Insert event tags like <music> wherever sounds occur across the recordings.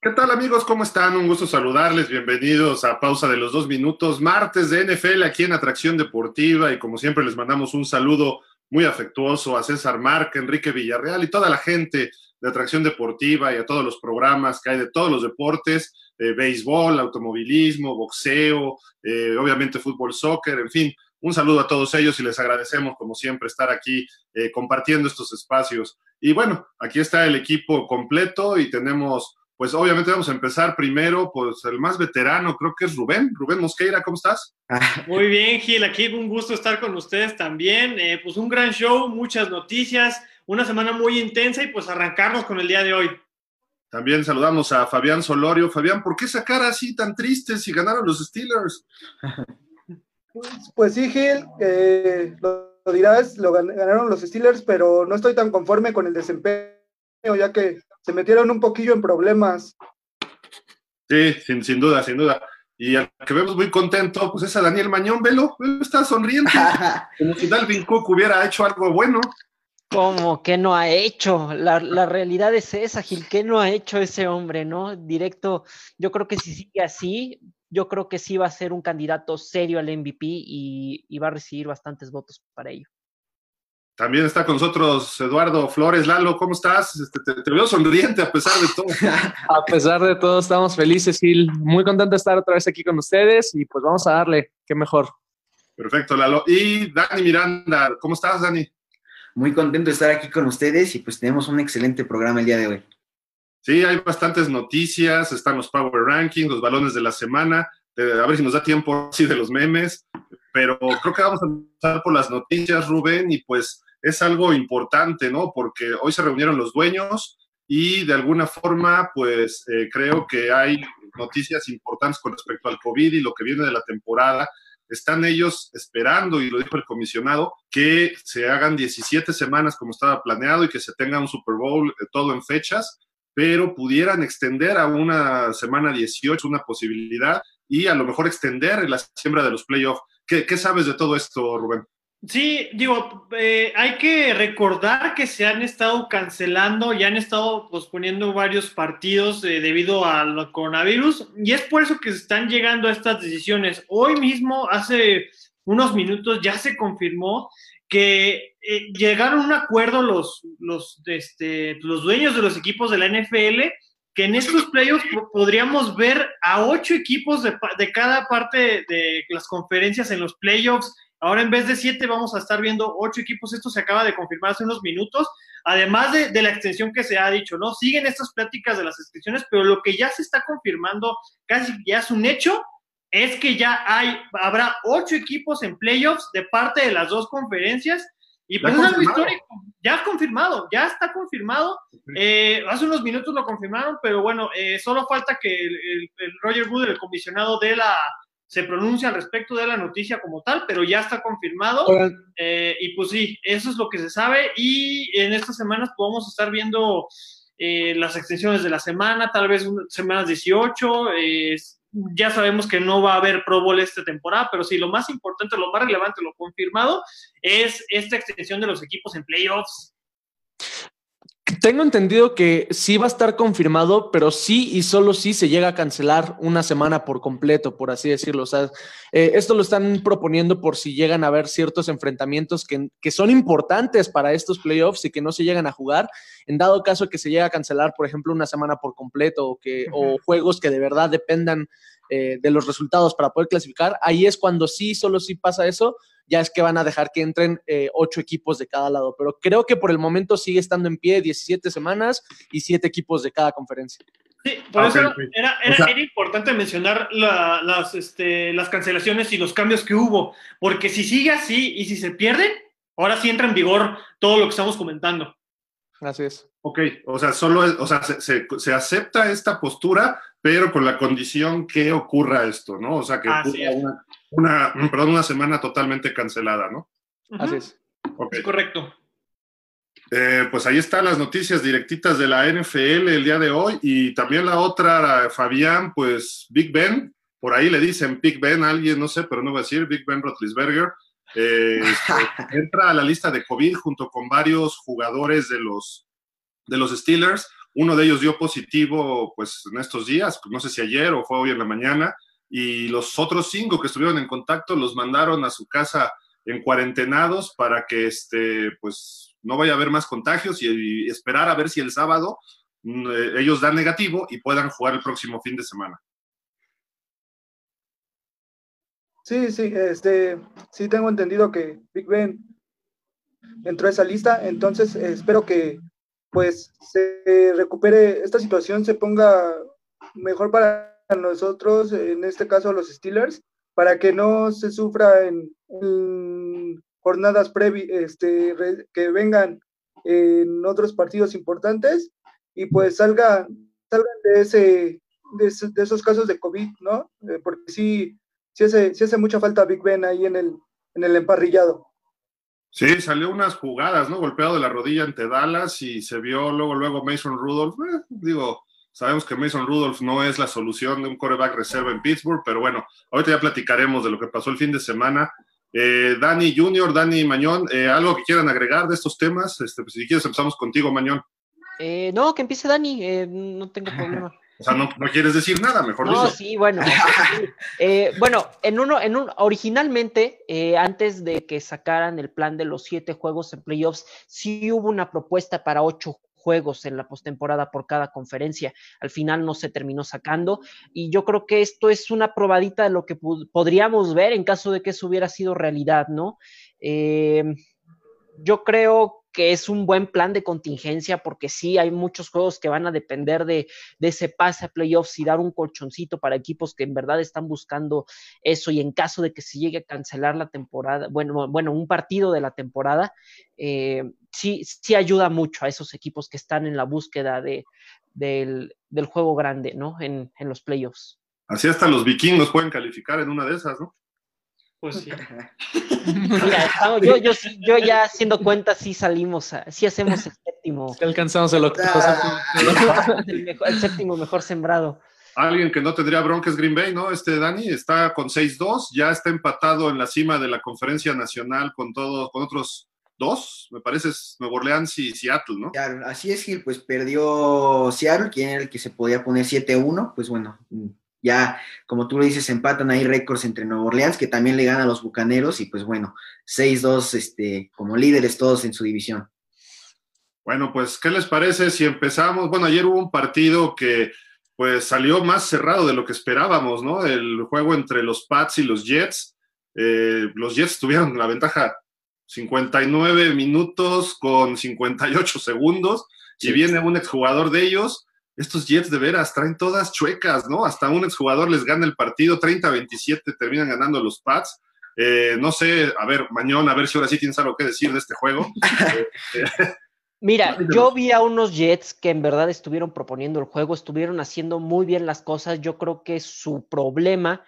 ¿Qué tal amigos? ¿Cómo están? Un gusto saludarles. Bienvenidos a Pausa de los Dos Minutos, martes de NFL aquí en Atracción Deportiva y como siempre les mandamos un saludo muy afectuoso a César Marca, Enrique Villarreal y toda la gente de Atracción Deportiva y a todos los programas que hay de todos los deportes, eh, béisbol, automovilismo, boxeo, eh, obviamente fútbol, soccer, en fin. Un saludo a todos ellos y les agradecemos como siempre estar aquí eh, compartiendo estos espacios. Y bueno, aquí está el equipo completo y tenemos pues obviamente vamos a empezar primero, pues el más veterano creo que es Rubén. Rubén Mosqueira, ¿cómo estás? <laughs> Muy bien, Gil, aquí un gusto estar con ustedes también. Eh, pues un gran show, muchas noticias, una semana muy intensa y pues arrancarnos con el día de hoy. También saludamos a Fabián Solorio. Fabián, ¿por qué esa cara así tan triste si ganaron los Steelers? <laughs> Pues, pues sí, Gil, eh, lo, lo dirás, lo ganaron los Steelers, pero no estoy tan conforme con el desempeño, ya que se metieron un poquillo en problemas. Sí, sin, sin duda, sin duda. Y al que vemos muy contento, pues es a Daniel Mañón, velo, está sonriente. <laughs> Como si Dalvin Cook hubiera hecho algo bueno. ¿Cómo que no ha hecho? La, la, realidad es esa, Gil, ¿qué no ha hecho ese hombre, no? Directo, yo creo que si sigue así, yo creo que sí va a ser un candidato serio al MVP y, y va a recibir bastantes votos para ello. También está con nosotros Eduardo Flores. Lalo, ¿cómo estás? Este, te, te, veo sonriente a pesar de todo. <laughs> a pesar de todo, estamos felices, Gil. Muy contento de estar otra vez aquí con ustedes y pues vamos a darle, qué mejor. Perfecto, Lalo. Y Dani Miranda, ¿cómo estás, Dani? Muy contento de estar aquí con ustedes y pues tenemos un excelente programa el día de hoy. Sí, hay bastantes noticias, están los Power Rankings, los balones de la semana, a ver si nos da tiempo <laughs> así de los memes, pero creo que vamos a empezar por las noticias, Rubén, y pues es algo importante, ¿no? Porque hoy se reunieron los dueños y de alguna forma, pues eh, creo que hay noticias importantes con respecto al COVID y lo que viene de la temporada. Están ellos esperando, y lo dijo el comisionado, que se hagan 17 semanas como estaba planeado y que se tenga un Super Bowl eh, todo en fechas, pero pudieran extender a una semana 18 una posibilidad y a lo mejor extender la siembra de los playoffs. ¿Qué, ¿Qué sabes de todo esto, Rubén? Sí, digo, eh, hay que recordar que se han estado cancelando y han estado posponiendo varios partidos eh, debido al coronavirus y es por eso que se están llegando a estas decisiones. Hoy mismo, hace unos minutos, ya se confirmó que eh, llegaron a un acuerdo los, los, este, los dueños de los equipos de la NFL que en estos playoffs podríamos ver a ocho equipos de, de cada parte de las conferencias en los playoffs Ahora en vez de siete vamos a estar viendo ocho equipos. Esto se acaba de confirmar hace unos minutos. Además de, de, la extensión que se ha dicho, ¿no? Siguen estas pláticas de las extensiones, pero lo que ya se está confirmando, casi ya es un hecho, es que ya hay, habrá ocho equipos en playoffs de parte de las dos conferencias. Y pues es algo histórico, ya confirmado, ya está confirmado. Eh, hace unos minutos lo confirmaron, pero bueno, eh, solo falta que el, el, el Roger Wood, el comisionado de la, se pronuncia al respecto de la noticia como tal, pero ya está confirmado. Eh, y pues sí, eso es lo que se sabe. Y en estas semanas podemos estar viendo eh, las extensiones de la semana, tal vez semanas 18. Eh, ya sabemos que no va a haber Pro Bowl esta temporada, pero sí, lo más importante, lo más relevante, lo confirmado, es esta extensión de los equipos en playoffs. Tengo entendido que sí va a estar confirmado, pero sí y solo sí se llega a cancelar una semana por completo, por así decirlo. O sea, eh, esto lo están proponiendo por si llegan a haber ciertos enfrentamientos que, que, son importantes para estos playoffs y que no se llegan a jugar. En dado caso que se llegue a cancelar, por ejemplo, una semana por completo o, que, uh -huh. o juegos que de verdad dependan eh, de los resultados para poder clasificar, ahí es cuando sí, solo sí pasa eso, ya es que van a dejar que entren eh, ocho equipos de cada lado. Pero creo que por el momento sigue estando en pie 17 semanas y siete equipos de cada conferencia. Sí, por okay, eso era, era, o sea, era, importante mencionar la, las, este, las cancelaciones y los cambios que hubo, porque si sigue así y si se pierde, ahora sí entra en vigor todo lo que estamos comentando. Así es. Ok, o sea, solo es, o sea, se, se, se, acepta esta postura, pero con la condición que ocurra esto, ¿no? O sea, que ocurra una, una, perdón, una semana totalmente cancelada, ¿no? Uh. Así es. Okay. es correcto. Eh, pues ahí están las noticias directitas de la NFL el día de hoy y también la otra, Fabián, pues Big Ben, por ahí le dicen Big Ben a alguien, no sé, pero no voy a decir Big Ben Roethlisberger, eh, <laughs> entra a la lista de COVID junto con varios jugadores de los, de los Steelers Uno de ellos dio positivo, pues, en estos días, no sé si ayer o fue hoy en la mañana, y los otros cinco que estuvieron en contacto los mandaron a su casa en cuarentenados para que, este, pues, no vaya a haber más contagios y, esperar a ver si el sábado mm, eh, ellos dan negativo y puedan jugar el próximo fin de semana. Sí, sí, este, sí tengo entendido que Big Ben entró a esa lista, entonces eh, espero que pues se recupere esta situación, se ponga mejor para nosotros, en este caso los Steelers, para que no se sufra en, jornadas previas, este, que vengan en otros partidos importantes y pues salgan, salgan de, ese, de, esos casos de COVID, ¿no? Eh, porque sí, sí hace, sí hace mucha falta Big Ben ahí en el, en el emparrillado. Sí, salió unas jugadas, ¿no? Golpeado de la rodilla ante Dallas y se vio luego, luego Mason Rudolph. Eh, digo, sabemos que Mason Rudolph no es la solución de un coreback reserva en Pittsburgh, pero bueno, ahorita ya platicaremos de lo que pasó el fin de semana. Eh, Dani Junior, Dani Mañón, eh, ¿algo que quieran agregar de estos temas? Este, pues, si quieres empezamos contigo, Mañón. no, que empiece Dani, no tengo problema. <laughs> O sea, no, quieres decir nada, mejor No, sí, bueno. Eh, bueno, en uno, en un, originalmente, eh, antes de que sacaran el plan de los siete juegos en playoffs, sí hubo una propuesta para ocho juegos en la postemporada por cada conferencia. Al final no se terminó sacando y yo creo que esto es una probadita de lo que podríamos ver en caso de que eso hubiera sido realidad, ¿no? Eh, yo creo que es un buen plan de contingencia porque sí hay muchos juegos que van a depender de, ese pase a playoffs y dar un colchoncito para equipos que en verdad están buscando eso y en caso de que se llegue a cancelar la temporada, bueno, bueno, un partido de la temporada, eh, sí, sí ayuda mucho a esos equipos que están en la búsqueda de, del, juego grande, ¿no? En, en los playoffs. Así hasta los vikingos pueden calificar en una de esas, ¿no? Pues sí. <laughs> Mira, yo, yo, yo, ya haciendo cuenta, sí salimos, a, sí hacemos el séptimo. alcanzamos el octavo. el, séptimo mejor sembrado. Alguien que no tendría bronques Green Bay, ¿no? Este Dani está con 6-2, ya está empatado en la cima de la conferencia nacional con todos, con otros dos, me parece, es Nuevo Orleans y Seattle, ¿no? Claro, así es, Gil, pues perdió Seattle, quien era el que se podía poner 7-1, pues bueno, ya, como tú lo dices, empatan ahí récords entre Nueva Orleans, que también le gana a los Bucaneros, y pues bueno, 6-2 este, como líderes todos en su división. Bueno, pues, ¿qué les parece si empezamos? Bueno, ayer hubo un partido que pues salió más cerrado de lo que esperábamos, ¿no? El juego entre los Pats y los Jets. Eh, los Jets tuvieron la ventaja 59 minutos con 58 segundos y viene un exjugador de ellos estos Jets de veras traen todas chuecas, ¿no? Hasta un exjugador les gana el partido, 30-27 terminan ganando los Pats. Eh, no sé, a ver, Mañón, a ver si ahora sí tienes algo que decir de este juego. <laughs> Mira, yo vi a unos Jets que en verdad estuvieron proponiendo el juego, estuvieron haciendo muy bien las cosas. Yo creo que su problema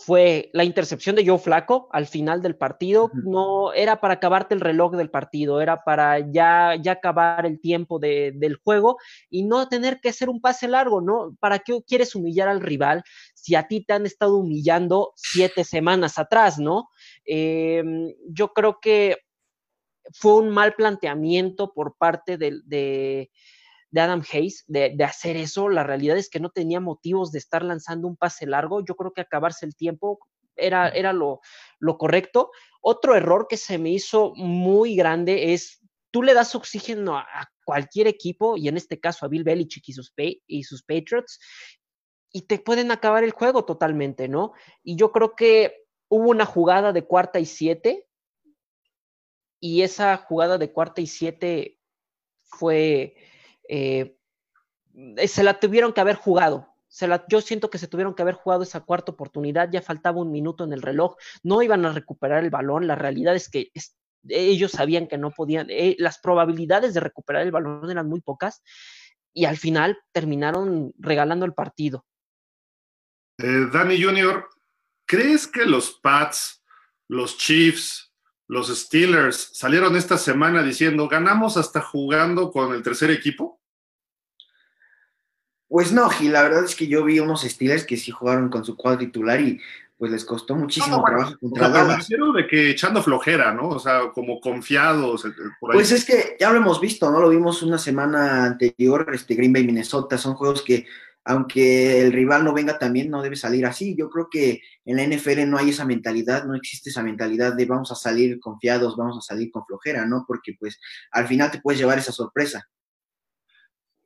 fue la intercepción de Joe Flaco al final del partido. No era para acabarte el reloj del partido, era para ya, ya acabar el tiempo del juego y no tener que hacer un pase largo, ¿no? ¿Para qué quieres humillar al rival si a ti te han estado humillando siete semanas atrás, ¿no? Em, yo creo que fue un mal planteamiento por parte de de Adam Hayes de, hacer eso. La realidad es que no tenía motivos de estar lanzando un pase largo. Yo creo que acabarse el tiempo era, era lo, correcto. Otro error que se me hizo muy grande es, tú le das oxígeno a, cualquier equipo, y en este caso a Bill Belichick y sus, y sus Patriots, y te pueden acabar el juego totalmente, ¿no? Y yo creo que hubo una jugada de cuarta y siete, y esa jugada de cuarta y siete fue eh, se la tuvieron que haber jugado. Se la, yo siento que se tuvieron que haber jugado esa cuarta oportunidad, ya faltaba un minuto en el reloj, no iban a recuperar el balón, la realidad es que ellos sabían que no podían, eh, las probabilidades de recuperar el balón eran muy pocas y al final terminaron regalando el partido. Eh, Danny Junior, ¿crees que los Pats, los Chiefs, los Steelers salieron esta semana diciendo, ganamos hasta jugando con el tercer equipo? Pues no, Gil, la verdad es que yo vi unos Steelers que sí jugaron con su cuadro titular y pues les costó muchísimo No, trabajo O contra sea, Dallas. refiero de que echando flojera, ¿no? O sea, como confiados eh, por ahí. Pues es que ya lo hemos visto, ¿no? Lo vimos una semana anterior, este Green Bay, Minnesota, son juegos que, aunque el rival no venga también, no debe salir así. Yo creo que en la NFL no hay esa mentalidad, no existe esa mentalidad de vamos a salir confiados, vamos a salir con flojera, ¿no? Porque pues al final te puedes llevar esa sorpresa.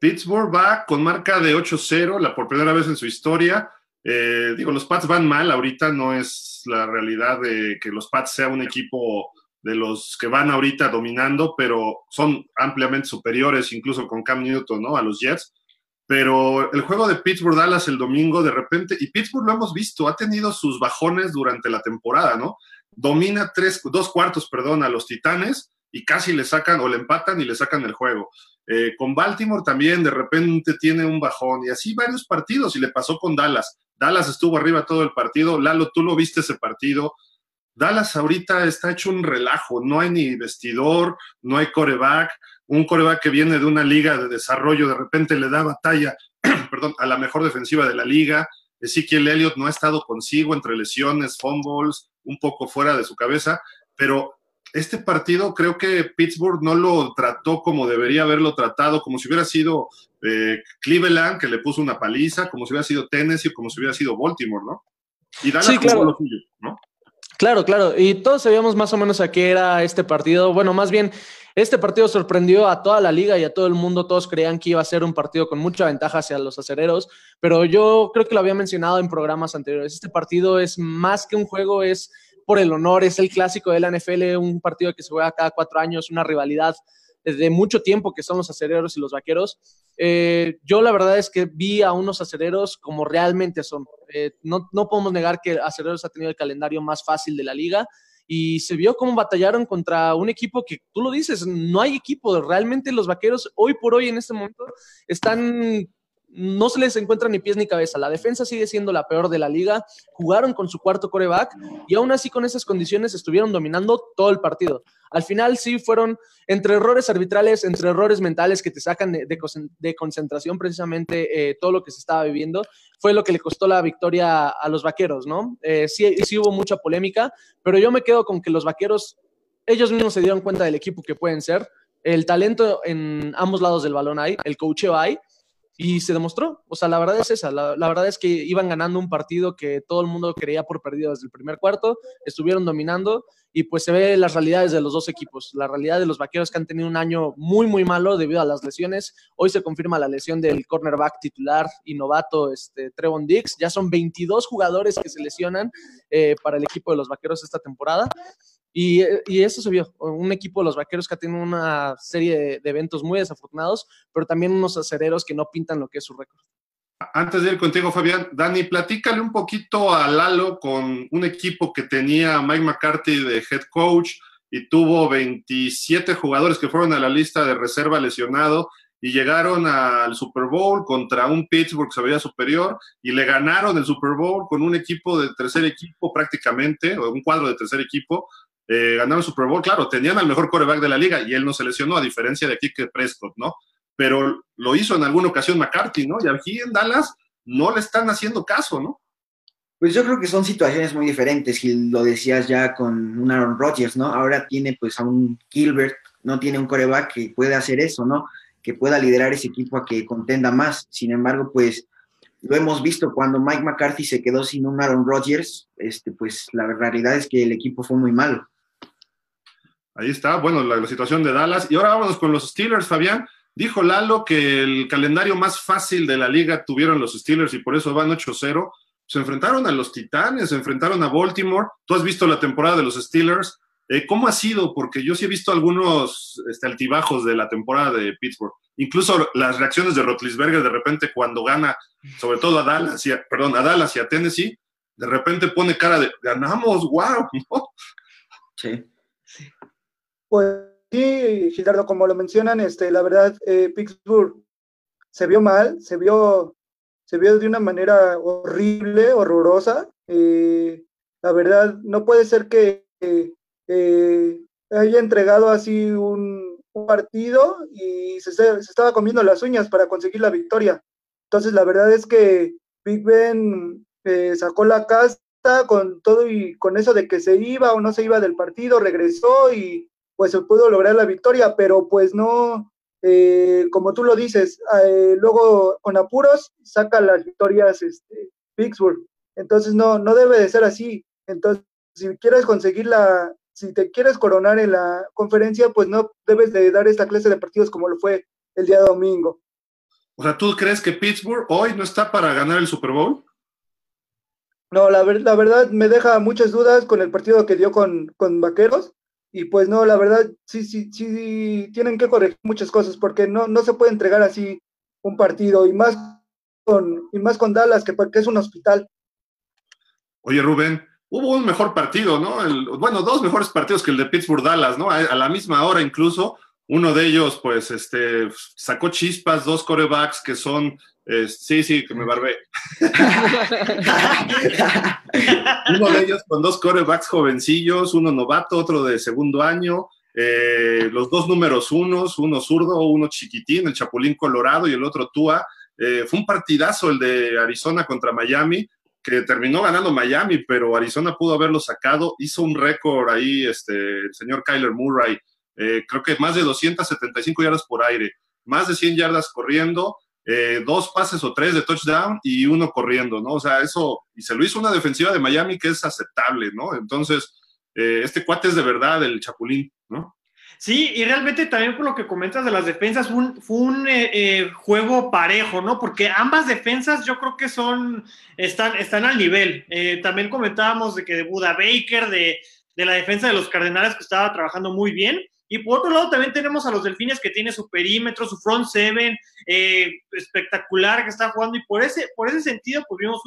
Pittsburgh va con marca de 8-0, la por primera vez en su historia. Eh, digo, los Pats van mal, ahorita no es la realidad de que los Pats sea un equipo de los que van ahorita dominando, pero son ampliamente superiores, incluso con Cam Newton, ¿no? A los Jets. Pero el juego de Pittsburgh-Dallas el domingo, de repente, y Pittsburgh lo hemos visto, ha tenido sus bajones durante la temporada, ¿no? Domina tres, dos cuartos, perdón, a los Titanes y casi le sacan o le empatan y le sacan el juego. Eh, con Baltimore también de repente tiene un bajón y así varios partidos y le pasó con Dallas. Dallas estuvo arriba todo el partido. Lalo, tú lo viste ese partido. Dallas ahorita está hecho un relajo. No hay ni vestidor, no hay coreback. Un coreback que viene de una liga de desarrollo de repente le da batalla <clears throat> perdón, a la mejor defensiva de la liga. Ezekiel Elliott no ha estado consigo entre lesiones, fumbles, un poco fuera de su cabeza, pero este partido creo que Pittsburgh no lo trató como debería haberlo tratado, como si hubiera sido eh, Cleveland, que le puso una paliza, como si hubiera sido Tennessee, como si hubiera sido Baltimore, ¿no? Y Dallas Sí, claro. lo suyo, ¿no? Claro, claro. Y todos sabíamos más o menos a qué era este partido. Bueno, más bien, este partido sorprendió a toda la liga y a todo el mundo. Todos creían que iba a ser un partido con mucha ventaja hacia los acereros, pero yo creo que lo había mencionado en programas anteriores. Este partido es más que un juego, es por el honor, es el clásico de la NFL, un partido que se juega cada cuatro años, una rivalidad desde mucho tiempo que son los acereros y los vaqueros. Eh, yo la verdad es que vi a unos acereros como realmente son. Eh, no, no podemos negar que acereros ha tenido el calendario más fácil de la liga y se vio cómo batallaron contra un equipo que tú lo dices, no hay equipo, realmente los vaqueros hoy por hoy en este momento están no se les encuentra ni pies ni cabeza. La defensa sigue siendo la peor de la liga. Jugaron con su cuarto coreback y aún así con esas condiciones estuvieron dominando todo el partido. Al final sí fueron entre errores arbitrales, entre errores mentales que te sacan de, concentración precisamente eh, todo lo que se estaba viviendo, fue lo que le costó la victoria a los vaqueros, ¿no? Eh, sí, sí hubo mucha polémica, pero yo me quedo con que los vaqueros, ellos mismos se dieron cuenta del equipo que pueden ser. El talento en ambos lados del balón hay, el coacheo hay, y se demostró. O sea, la verdad es esa. La, verdad es que iban ganando un partido que todo el mundo creía por perdido desde el primer cuarto, estuvieron dominando y pues se ve las realidades de los dos equipos. La realidad de los vaqueros que han tenido un año muy, muy malo debido a las lesiones. Hoy se confirma la lesión del cornerback titular y novato este, Trevon Dix. Ya son 22 jugadores que se lesionan eh, para el equipo de los vaqueros esta temporada. Y, y, eso se vio, un equipo de los vaqueros que ha tenido una serie de, de, eventos muy desafortunados, pero también unos acereros que no pintan lo que es su récord. Antes de ir contigo, Fabián, Dani, platícale un poquito a Lalo con un equipo que tenía Mike McCarthy de head coach y tuvo 27 jugadores que fueron a la lista de reserva lesionado y llegaron al Super Bowl contra un Pittsburgh que se veía superior y le ganaron el Super Bowl con un equipo de tercer equipo prácticamente, o un cuadro de tercer equipo, eh, ganaron el Super Bowl, claro, tenían al mejor coreback de la liga y él no se lesionó, a diferencia de aquí que Prescott, ¿no? Pero lo hizo en alguna ocasión McCarthy, ¿no? Y aquí en Dallas no le están haciendo caso, ¿no? Pues yo creo que son situaciones muy diferentes, y lo decías ya con un Aaron Rodgers, ¿no? Ahora tiene pues a un Gilbert, no tiene un coreback que pueda hacer eso, ¿no? Que pueda liderar ese equipo a que contenda más. Sin embargo, pues lo hemos visto cuando Mike McCarthy se quedó sin un Aaron Rodgers, este, pues la realidad es que el equipo fue muy malo. Ahí está, bueno, la, situación de Dallas. Y ahora vámonos con los Steelers, Fabián. Dijo Lalo que el calendario más fácil de la liga tuvieron los Steelers y por eso van 8-0. Se enfrentaron a los Titanes, se enfrentaron a Baltimore. Tú has visto la temporada de los Steelers. Eh, ¿Cómo ha sido? Porque yo sí he visto algunos este, altibajos de la temporada de Pittsburgh. Incluso las reacciones de Rotlisberger de repente cuando gana, sobre todo a Dallas, y a, perdón, a Dallas y a Tennessee, de repente pone cara de ganamos, wow. Sí. Pues sí, Gildardo, como lo mencionan, este, la verdad, eh, Pittsburgh se vio mal, se vio, se vio de una manera horrible, horrorosa. Eh, la verdad, no puede ser que eh, haya entregado así un, partido y se, se, estaba comiendo las uñas para conseguir la victoria. Entonces, la verdad es que Big Ben sacó la casa con todo y con eso de que se iba o no se iba del partido, regresó y pues se pudo lograr la victoria, pero pues no, eh, como tú lo dices, eh, luego con apuros saca las victorias este, Pittsburgh. Entonces no, no debe de ser así. Entonces, si quieres conseguir la, si te quieres coronar en la conferencia, pues no debes de dar esta clase de partidos como lo fue el día domingo. O sea, ¿tú crees que Pittsburgh hoy no está para ganar el Super Bowl? No, la, la verdad me deja muchas dudas con el partido que dio con, con Vaqueros. Y pues no, la verdad, sí, sí, sí, tienen que corregir muchas cosas porque no, no se puede entregar así un partido y más con, y más con Dallas, que, que es un hospital. Oye, Rubén, hubo un mejor partido, ¿no? Bueno, dos mejores partidos que el de Pittsburgh-Dallas, ¿no? A, a, la misma hora incluso. Uno de ellos, pues, este, sacó chispas, dos corebacks que son, eh, sí, sí, que me barbé. <laughs> uno de ellos con dos corebacks jovencillos, uno novato, otro de segundo año, eh, los dos números unos, uno zurdo, uno chiquitín, el Chapulín Colorado y el otro Tua. Eh, fue un partidazo el de Arizona contra Miami, que terminó ganando Miami, pero Arizona pudo haberlo sacado. Hizo un récord ahí este, el señor Kyler Murray, eh, creo que más de 275 yardas por aire, más de 100 yardas corriendo, eh, dos pases o tres de touchdown y uno corriendo, ¿no? O sea, eso, y se lo hizo una defensiva de Miami que es aceptable, ¿no? Entonces, eh, este cuate es de verdad el Chapulín, ¿no? Sí, y realmente también por lo que comentas de las defensas, fue un, eh, eh, juego parejo, ¿no? Porque ambas defensas yo creo que son, están, están al nivel. Eh, también comentábamos de que de Buda Baker, de, de, la defensa de los Cardenales que estaba trabajando muy bien. Y por otro lado también tenemos a los Delfines que tiene su perímetro, su front seven, espectacular que está jugando. Y por ese, por ese sentido, pues vimos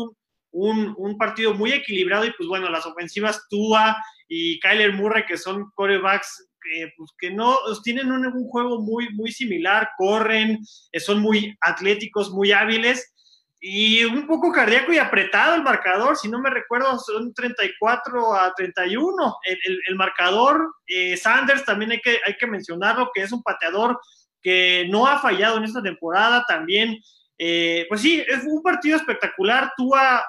un, un, partido muy equilibrado. Y pues bueno, las ofensivas Tua y Kyler Murray, que son corebacks eh, pues que no pues tienen un, un, juego muy, muy similar, corren, eh, son muy atléticos, muy hábiles y un poco cardíaco y apretado el marcador, si no me recuerdo, son 34 a 31 el, el, el marcador. Eh, Sanders también hay que, hay que mencionarlo, que es un pateador que no ha fallado en esta temporada también. Eh, pues sí, es un partido espectacular. Tua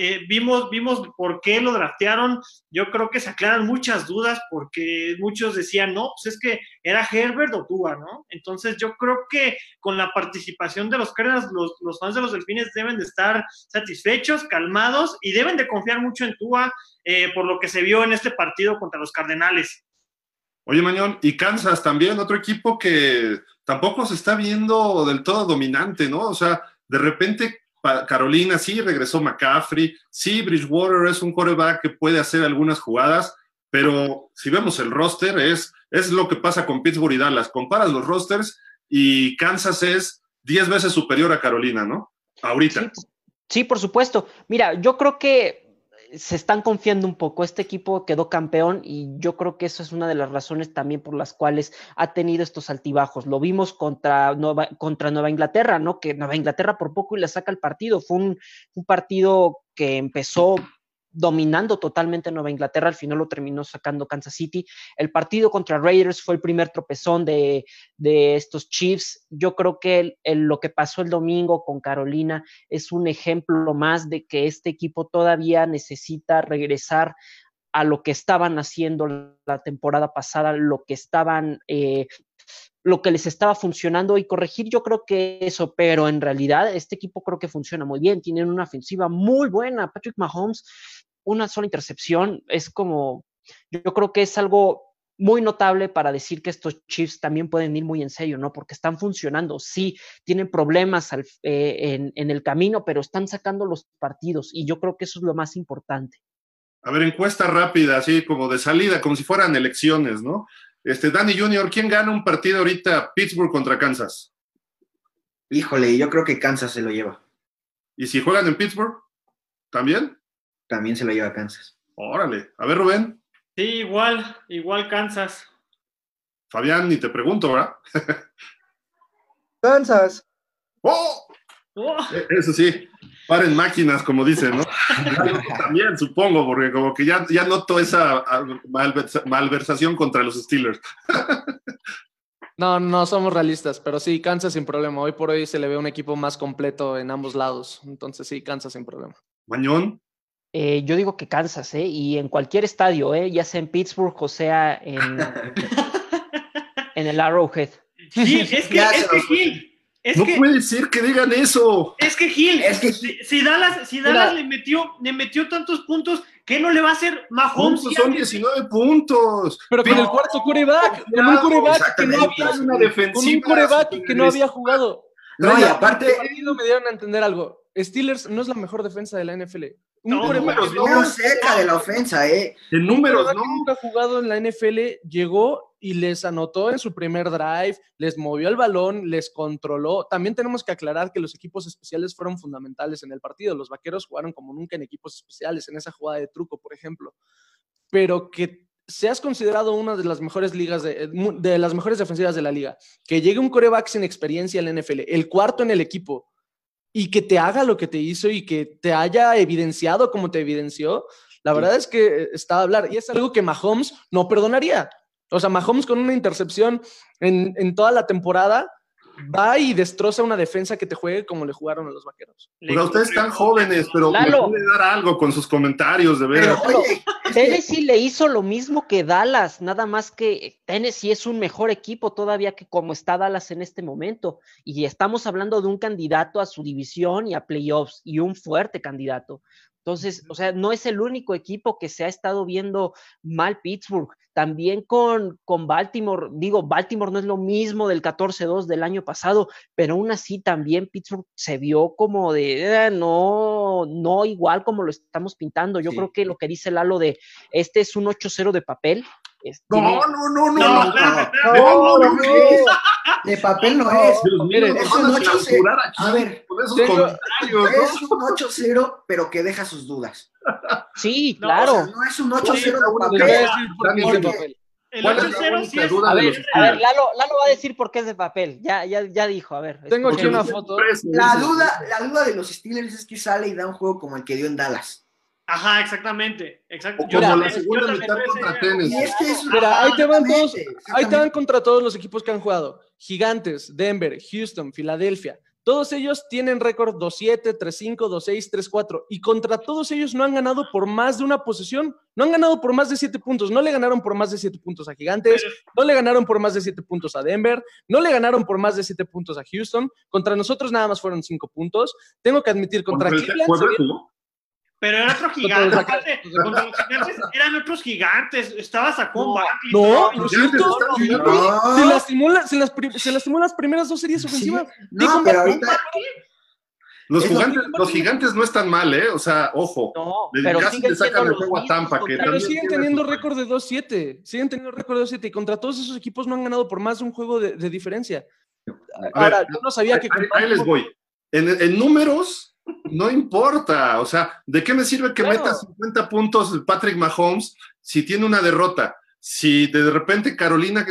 eh, vimos, vimos por qué lo draftearon. Yo creo que se aclaran muchas dudas porque muchos decían, no, pues es que era Herbert o Tua, ¿no? Entonces yo creo que con la participación de los Cardinals, los, los fans de los Delfines deben de estar satisfechos, calmados y deben de confiar mucho en Tua eh, por lo que se vio en este partido contra los Cardenales. Oye, Mañón, y Kansas también, otro equipo que tampoco se está viendo del todo dominante, ¿no? O sea, de repente Carolina, sí, regresó McCaffrey, sí, Bridgewater es un quarterback que puede hacer algunas jugadas, pero si vemos el roster, es, es lo que pasa con Pittsburgh y Dallas. Comparas los rosters y Kansas es 10 veces superior a Carolina, ¿no? Ahorita. Sí, por supuesto. Mira, yo creo que se están confiando un poco. Este equipo quedó campeón y yo creo que eso es una de las razones también por las cuales ha tenido estos altibajos. Lo vimos contra Nueva, contra Nueva Inglaterra, ¿no? Que Nueva Inglaterra por poco y le saca el partido. Fue un, un partido que empezó dominando totalmente Nueva Inglaterra, al final lo terminó sacando Kansas City. El partido contra Raiders fue el primer tropezón de, de estos Chiefs. Yo creo que lo que pasó el domingo con Carolina es un ejemplo más de que este equipo todavía necesita regresar a lo que estaban haciendo la temporada pasada, lo que estaban eh, lo que les estaba funcionando y corregir yo creo que eso, pero en realidad este equipo creo que funciona muy bien, tienen una ofensiva muy buena, Patrick Mahomes, una sola intercepción, es como, yo creo que es algo muy notable para decir que estos Chiefs también pueden ir muy en serio, ¿no? Porque están funcionando, sí, tienen problemas al, eh, en, en el camino, pero están sacando los partidos y yo creo que eso es lo más importante. A ver, encuesta rápida, así como de salida, como si fueran elecciones, ¿no? Este, Danny Junior, ¿quién gana un partido ahorita Pittsburgh contra Kansas? Híjole, yo creo que Kansas se lo lleva. ¿Y si juegan en Pittsburgh? ¿También? También se lo lleva Kansas. Órale. A ver, Rubén. Sí, igual, igual Kansas. Fabián, ni te pregunto, ¿verdad? <laughs> Kansas. ¡Oh! oh. Eso sí, paren máquinas, como dicen, ¿no? <laughs> También, supongo, porque como que ya, ya noto esa malversación contra los Steelers. <laughs> No, no somos realistas, pero sí, Kansas sin problema. Hoy por hoy se le ve un equipo más completo en ambos lados. Entonces sí, Kansas sin problema. Mañón. Eh, yo digo que Kansas, ¿eh? Y en cualquier estadio, ¿eh? Ya sea en Pittsburgh o sea en, <laughs> en el Arrowhead. Sí, es que, es que. Gil, es no que, puede ser que digan eso. es que Gil, Es que- si, si Dallas, si Dallas le metió, le metió tantos puntos, ¿qué no le va a hacer Mahomes? Puntos, son 19 puntos. Pero con el cuarto coreback, con un coreback que no había, una con un coreback que no había jugado. No, y aparte, me dieron a entender algo. Steelers no es la mejor defensa de la NFL. No, números, que no. estuvieron cerca de la ofensa, ¿eh? En Un números, no. que nunca jugado en la NFL llegó y les anotó en su primer drive, les movió el balón, les controló. También tenemos que aclarar que los equipos especiales fueron fundamentales en el partido. Los vaqueros jugaron como nunca en equipos especiales, en esa jugada de truco, por ejemplo. Pero que seas considerado una de las mejores ligas, de, de las mejores defensivas de la liga, que llegue un coreback sin experiencia en la NFL, el cuarto en el equipo, y que te haga lo que te hizo y que te haya evidenciado como te evidenció, la verdad es que está a hablar. Y es algo que Mahomes no perdonaría. O sea, Mahomes con una intercepción en, en toda la temporada va y destroza una defensa que te juegue como le jugaron a los vaqueros. O sea, ustedes están jóvenes, pero me Lalo. puede dar algo con sus comentarios, de Pero, veras. Tennessee le hizo lo mismo que Dallas, nada más que Tennessee es un mejor equipo todavía que como está Dallas en este momento. Y estamos hablando de un candidato a su división y a playoffs y un fuerte candidato. Entonces, o sea, no es el único equipo que se ha estado viendo mal Pittsburgh. También con, con Baltimore, digo, Baltimore no es lo mismo del 14-2 del año pasado, pero aún así también Pittsburgh se vio como de, eh, no, no igual como lo estamos pintando. Yo Sí. creo que lo que dice Lalo de, este es un 8-0 de papel. es- No, tiene- no, no, no. No, no, no. No, no es. De papel no es. Dios nos es un a 8-0. censurar aquí A ver, con esos tengo- comentarios, ¿no? Es un 8-0, pero que deja sus dudas. Sí, No, claro. O sea, no es un 8-0 de Les voy a papel. decir por qué es de Porque- papel. El ¿Cuál es la 8-0 sí es. duda a de ver, a ver? Lalo, Lalo va a decir por qué es de papel. Ya, ya, ya dijo, a ver. Tengo aquí una foto. La duda, la duda de los Steelers es que sale y da un juego como el que dio en Dallas. Ajá, exactamente. exacto. O Yo como la segunda yo mitad contra ese- Tennessee. Y es que es Mira, ahí te van todos, Exactamente, ahí te van contra todos los equipos que han jugado. Gigantes, Denver, Houston, Filadelfia. Todos ellos tienen récord 2-7, 3-5, 2-6, 3-4. Y contra todos ellos no han ganado por más de una posesión. No han ganado por más de 7 puntos. No le ganaron por más de 7 puntos a Gigantes. Pero- No le ganaron por más de 7 puntos a Denver. No le ganaron por más de 7 puntos a Houston. Contra nosotros nada más fueron 5 puntos. Tengo que admitir, contra ¿Contra el Cleveland. Puebla se vieron- jugó? Pero era otro Contra gigante. los aparte, contra los gigantes eran otros gigantes. Estaba Sacón Barkley. No, lo siento. Gigantes. No, Se lastimó, la- se, las, se lastimó las primeras dos series Sí. ofensivas. no, Dijo pero ahorita Los gigantes, los gigantes no están mal, ¿eh? O sea, ojo. No, Le- pero casi le sacan el juego a Tampa, que Pero siguen teniendo récord de 2-7. Siguen teniendo récord de 2-7 y contra todos esos equipos no han ganado por más de un juego de, de diferencia. A ver, Ahora, yo no sabía que. Ahí, ahí les voy. En, en números, no importa. O sea, ¿de qué me sirve que Claro. meta 50 puntos Patrick Mahomes si tiene una derrota? Si de repente Carolina,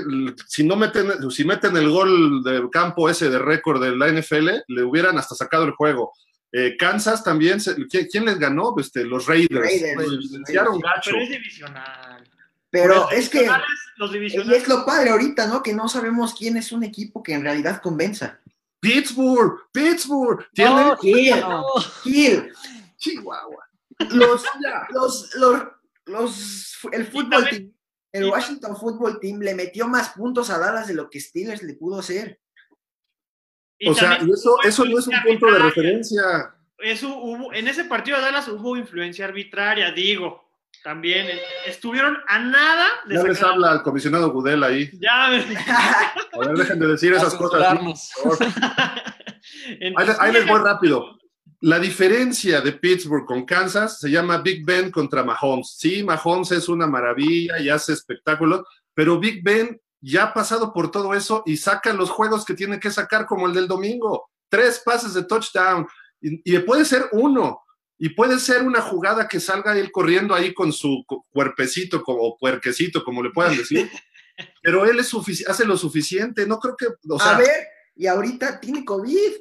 si no meten, si meten el gol del campo ese de récord de la NFL, le hubieran hasta sacado el juego. Eh, Kansas también, se- ¿quién, quién les ganó? Este, los Raiders. Raiders. Gacho. Pero es divisional. pero es que Los y es lo padre ahorita, ¿no? Que no sabemos quién es un equipo que en realidad convenza. Pittsburgh, Pittsburgh, tiene no. Gil, Chihuahua. los, los, los, los, el fútbol team, el Washington Football Team le metió más puntos a Dallas de lo que Steelers le pudo hacer. y O sea, eso, eso no es un punto de referencia. Eso hubo, en ese partido de Dallas hubo influencia arbitraria, digo. También eh, estuvieron a nada de Ya les sacar- habla el comisionado Gudel ahí. Ya, A ver, dejen de decir esas cosas. favor. <laughs> Ahí, Entonces, ahí les voy rápido. La diferencia de Pittsburgh con Kansas se llama Big Ben contra Mahomes. Sí, Mahomes es una maravilla y hace espectáculos, pero Big Ben ya ha pasado por todo eso y saca los juegos que tiene que sacar, como el del domingo. Tres pases de touchdown. Y, y puede ser uno. Y puede ser una jugada que salga él corriendo ahí con su cu- cuerpecito como, o puerquecito, como le puedan decir. <laughs> Pero él es hace lo suficiente. No creo que. O sea, a ver, y ahorita tiene COVID.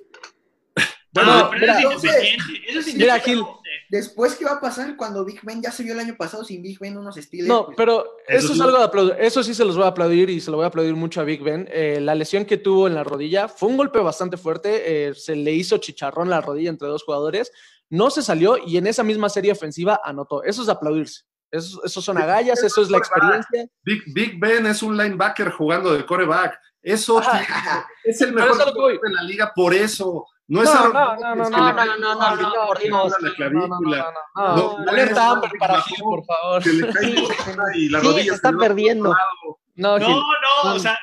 <laughs> Bueno, pero mira, insuficiente, eso es mira, insuficiente. Después, ¿qué va a pasar cuando Big Ben ya se vio el año pasado sin Big Ben unos Steelers? No, Pues, pero Eso eso es sí. algo de aplaudir. Eso sí se los voy a aplaudir y se lo voy a aplaudir mucho a Big Ben. Eh, la lesión que tuvo en la rodilla fue un golpe bastante fuerte. eh, se le hizo chicharrón la rodilla entre dos jugadores. No se salió y en esa misma serie ofensiva anotó. Eso es aplaudirse. Eso, eso son agallas, eso es la experiencia. Big, Big Ben es un linebacker jugando de coreback. Eso es el mejor es jugador de la liga por eso. No es No, Aaron no, no, no, no, le no, no, no, no, no, por Dios. No, No, no alerta es Amber para. Gil, por favor. que le cae Sí, y la sí, rodilla se se está perdiendo. No, no, o sea,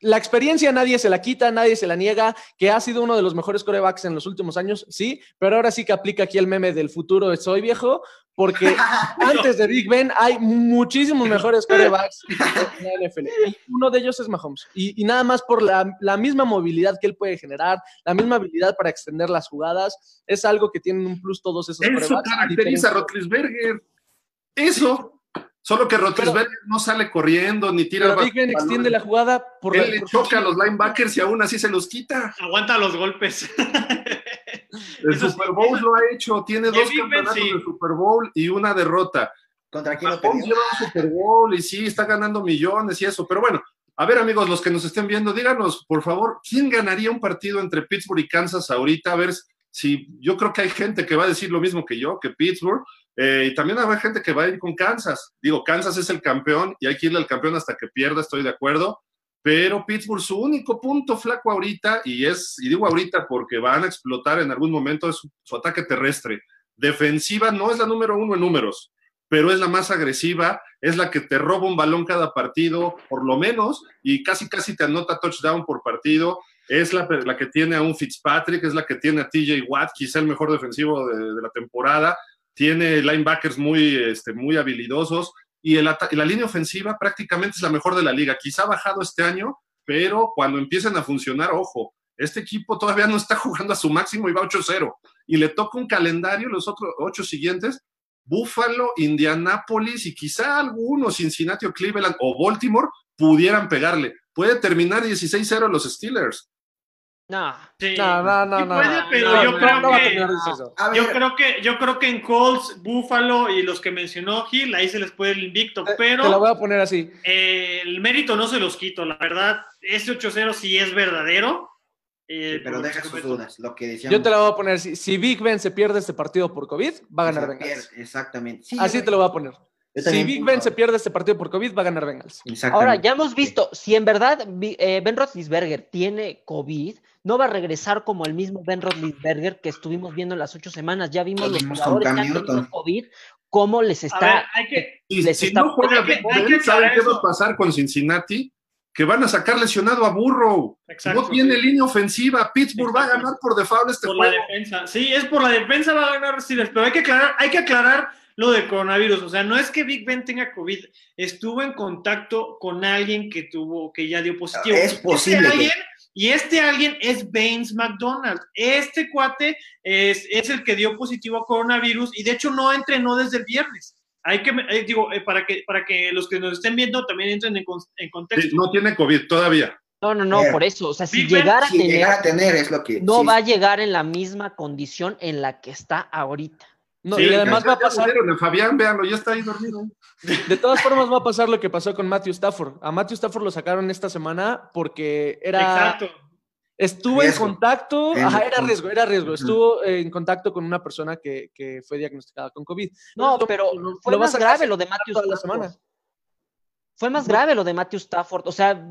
La experiencia nadie se la quita, nadie se la niega, que ha sido uno de los mejores corebacks en los últimos años, sí, pero ahora sí que aplica aquí el meme del futuro soy viejo, porque <laughs> antes de Big Ben hay muchísimos mejores corebacks <laughs> en la NFL. Y uno de ellos es Mahomes. Y, y nada más por la, la misma movilidad que él puede generar, la misma habilidad para extender las jugadas, es algo que tienen un plus todos esos Eso corebacks. a caracteriza a Rotlisberger. Eso. Solo que Rotlisberger no sale corriendo ni tira Pero el Big extiende la jugada por la- Él le por- choca a los linebackers y aún así se los quita. aguanta los golpes. <laughs> El Eso Super Bowl lo ha hecho. Tiene dos Big Ben, campeonatos sí. de Super Bowl y una derrota. ¿Contra quién lo perdió? lleva un Super Bowl y sí, está ganando millones y eso. Pero bueno, a ver, amigos, los que nos estén viendo, díganos, por favor, ¿quién ganaría un partido entre Pittsburgh y Kansas ahorita? A ver si yo creo que hay gente que va a decir lo mismo que yo, que Pittsburgh. Eh, y también habrá gente que va a ir con Kansas. Digo, Kansas es el campeón y hay que irle al campeón hasta que pierda, estoy de acuerdo. Pero Pittsburgh, su único punto flaco ahorita, y es, y digo ahorita porque van a explotar en algún momento, es su, ataque terrestre. Defensiva no es la número uno en números, pero es la más agresiva, es la que te roba un balón cada partido, por lo menos, y casi casi te anota touchdown por partido. Es la, la que tiene a un Fitzpatrick, es la que tiene a TJ Watt, quizá el mejor defensivo de, de la temporada. Tiene linebackers muy, este, muy habilidosos y, el la línea ofensiva prácticamente es la mejor de la liga. Quizá ha bajado este año, pero cuando empiecen a funcionar, ojo, este equipo todavía no está <laughs> jugando a su máximo y va 8-0. Y le toca un calendario, los otros ocho siguientes, Buffalo, Indianápolis y quizá algunos, Cincinnati o Cleveland o Baltimore, pudieran pegarle. Puede terminar 16-0 los Steelers. No. Sí, No, no, no, sí no. puede, no, pero no, yo no, creo no que yo creo que yo creo que en Colts, Buffalo y los que mencionó Gil, ahí se les puede el invicto, Eh, pero Te la voy a poner así. eh, el mérito no se los quito, la verdad, ese 8-0 sí es verdadero. eh, sí, pero deja sus dudas, lo que decíamos. Yo te la voy a poner así. Si Big Ben se pierde este partido por COVID, va a ganar Exactamente. Sí, Así te lo voy a poner. Si Big Ben se pierde este partido por COVID, va a ganar Bengals. Exactamente. Ahora, ya hemos visto, si en verdad eh, Ben Roethlisberger tiene COVID, no va a regresar como el mismo Ben Roethlisberger que estuvimos viendo en las ocho semanas. Ya vimos Lo los jugadores que han tenido. COVID, cómo les está... ver, hay que, Les si está- no juega hay que- Ben, ¿saben qué va a pasar con Cincinnati? Que van a sacar lesionado a Burrow. Exacto, no tiene sí. línea ofensiva. Pittsburgh va a ganar por default este por la juego. defensa. Sí, es por la defensa va a ganar Steelers, pero hay que aclarar, hay que aclarar lo de coronavirus. O sea, no es que Big Ben tenga COVID, estuvo en contacto con alguien que tuvo, que ya dio positivo. Es este posible que- alguien- y este alguien es Baines McDonald. Este cuate es, es el que dio positivo a coronavirus y de hecho no entrenó desde el viernes. Hay que, eh, digo, eh, para que para que los que nos estén viendo también entren en, con- en contexto. Sí, no tiene COVID todavía. No, no, no, Pero- por eso. O sea, si llegara a tener, llegara a tener es lo que. no sí, va a llegar en la misma condición en la que está ahorita. No, Sí, y además va a pasar, a Fabián, véanlo, ya está ahí dormido. de todas formas va a pasar lo que pasó con Matthew Stafford. A Matthew Stafford lo sacaron esta semana porque era Exacto. estuvo Riesgo. en contacto, ajá, era con- riesgo, era riesgo. Estuvo en contacto con una persona que, que fue diagnosticada con COVID. No, pero lo- fue lo más grave lo de Matthew toda la Stafford. semana. Fue más grave lo de Matthew Stafford. O sea,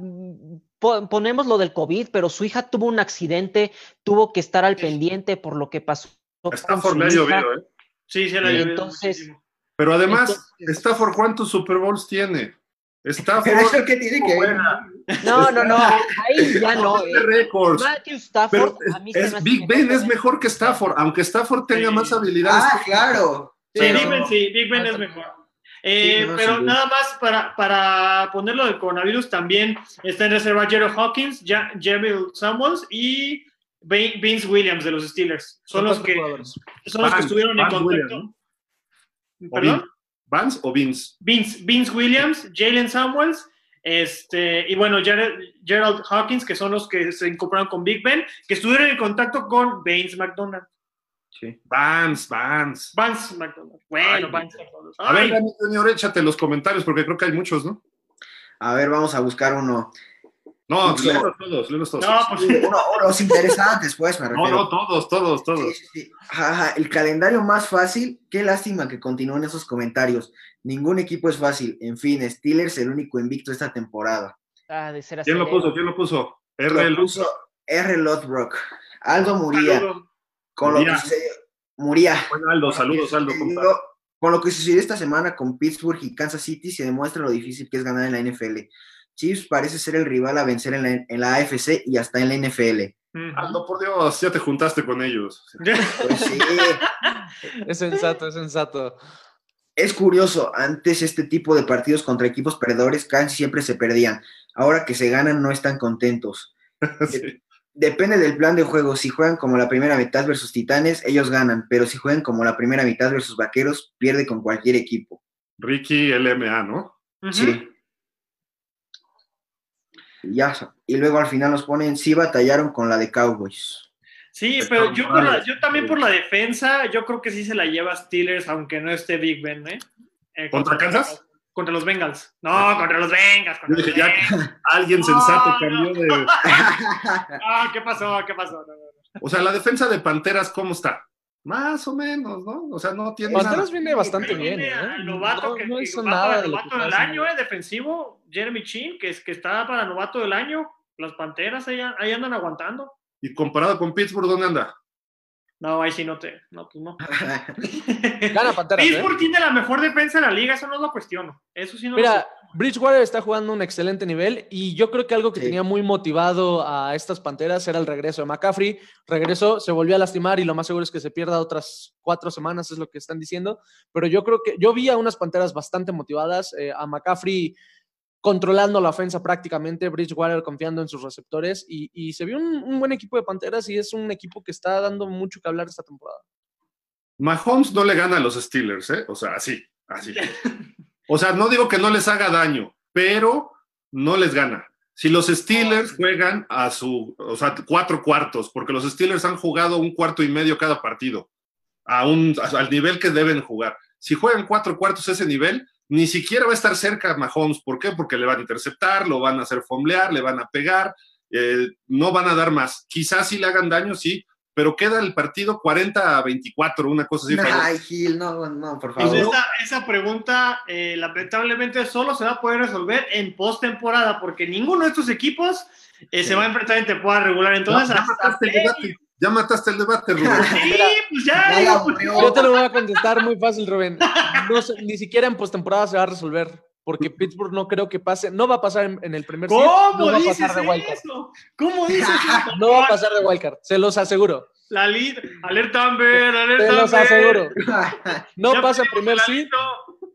po- ponemos lo del COVID, pero su hija tuvo un accidente, tuvo que estar al pendiente por lo que pasó. Stafford le ha llovido, ¿eh? Sí, se la entonces- muchísimo. Pero además, Entonces- Stafford, ¿cuántos Super Bowls tiene? Stafford Pero eso que tiene que ver. No, no, no. Ahí ya no. eh. récords. Matthew Stafford, Pero a mí se es, Big Ben es mejor que Stafford, aunque Stafford tenga Sí. más habilidades. Ah, claro. Sí, Pero- Big Ben, sí, Big Ben es mejor. Eh, Sí, no, pero nada más para, para ponerlo del coronavirus, también está en reserva Jerry Hawkins, ja Samuels y Vince Williams de los Steelers. Son los que, son los que Vance, estuvieron en contacto. Williams, ¿no? ¿Perdón? Vince. ¿Vance o Vince? Vince, Vince Williams, Jalen Samuels, este, y bueno, Jared- Gerald Hawkins, que son los que se incorporaron con Big Ben, que estuvieron en contacto con Baines McDonald. Vance, Vance. Vance McDonald. Bueno, Ay. Vance McDonald. A ver, Junior, échate los comentarios porque creo que hay muchos, ¿no? A ver, vamos a buscar uno. No, léelos todos, léelos todos. No, pues Uno, o los interesantes, pues, me no, refiero. no, todos, todos, todos. Sí, sí. Ajá, el calendario más fácil, qué lástima que continúen esos comentarios. Ningún equipo es fácil. En fin, Steelers el único invicto esta temporada. Ah, de ser ¿Quién lo puso? ¿Quién lo puso? Lo RL. puso R. Lothbrock. Aldo Muría. Con lo que Muría. sucedió. Muría. Bueno, Aldo, saludos, Aldo, compa. Con lo que sucedió esta semana con Pittsburgh y Kansas City, se demuestra lo difícil que es ganar en la NFL. Chiefs parece ser el rival a vencer en la, en la AFC y hasta en la NFL. Ujú. Aldo, por Dios, ya te juntaste con ellos. Pues sí, Es sensato, es sensato. es curioso, antes este tipo de partidos contra equipos perdedores casi siempre se perdían. Ahora que se ganan no están contentos. <laughs> Sí. Depende del plan de juego. Si juegan como la primera mitad versus Titanes, ellos ganan, pero si juegan como la primera mitad versus Vaqueros, pierde con cualquier equipo. Ricky LMA, ¿no? Sí. Y Ya, y luego al final nos ponen, sí batallaron con la de Cowboys. Sí, pero yo, por la- mal. yo también por la defensa, yo creo que sí se la lleva Steelers, aunque no esté Big Ben, ¿eh? Eh, ¿Contra Kansas? Contra los Bengals. No, contra los Bengals. Yo Contra los ya, Bengals. <laughs> alguien sensato no. cambió de... <laughs> Ah, ¿qué pasó? ¿Qué pasó? No, no, no. O sea, la defensa de Panteras, ¿cómo está? Más o menos, ¿no? O sea, no tiene Panteras nada. viene bastante bien, ¿eh? novato No, que, no hizo nada de novato del año. ¿eh? Defensivo, Jeremy Chin, que, es, que está para novato del año. Las Panteras ahí, ahí andan aguantando. Y comparado con Pittsburgh, ¿dónde anda? No, ahí sí no te. No, pues no. Gana Panteras, <laughs> ¿eh? Pittsburgh tiene la mejor defensa de la liga, eso no lo cuestiono. Eso sí no lo Mira, Bridgewater está jugando un excelente nivel y yo creo que algo que Sí. tenía muy motivado a estas Panteras era el regreso de McCaffrey. Regresó, se volvió a lastimar y lo más seguro es que se pierda otras cuatro semanas, es lo que están diciendo. Pero yo creo que yo vi a unas Panteras bastante motivadas, eh, a McCaffrey controlando la ofensa prácticamente, Bridgewater confiando en sus receptores y, y se vio un, un buen equipo de Panteras y es un equipo que está dando mucho que hablar esta temporada. Mahomes no le gana a los Steelers, ¿eh? O sea, así, así. <laughs> O sea, no digo que no les haga daño, pero no les gana. Si los Steelers juegan a su, o sea, cuatro cuartos, porque los Steelers han jugado un cuarto y medio cada partido, a un, al nivel que deben jugar. Si juegan cuatro cuartos ese nivel, ni siquiera va a estar cerca Mahomes. ¿Por qué? Porque le van a interceptar, lo van a hacer fomblear, le van a pegar, eh, no van a dar más. Quizás sí le hagan daño, sí, pero queda el partido 40 a 24, una cosa así. Ay, Gil, no, no, por Pues favor. esa, esa pregunta, eh, lamentablemente, solo se va a poder resolver en postemporada, porque ninguno de estos equipos eh, se va a enfrentar en temporada regular. Entonces, ya, mataste el debate, ya mataste el debate, Rubén. Sí, pues ya. Digo, pues. Yo te lo voy a contestar muy fácil, Rubén. No sé, ni siquiera en postemporada se va a resolver, porque Pittsburgh no creo que pase, no va a pasar en, en el primer seed, ¿Cómo no va a dices pasar de wildcard. eso? ¿Cómo dices eso? <laughs> No va a pasar de wildcard, se los aseguro. La lead, alerta Amber, alerta Se los Amber. aseguro. <laughs> No Ya pasa en primer seed,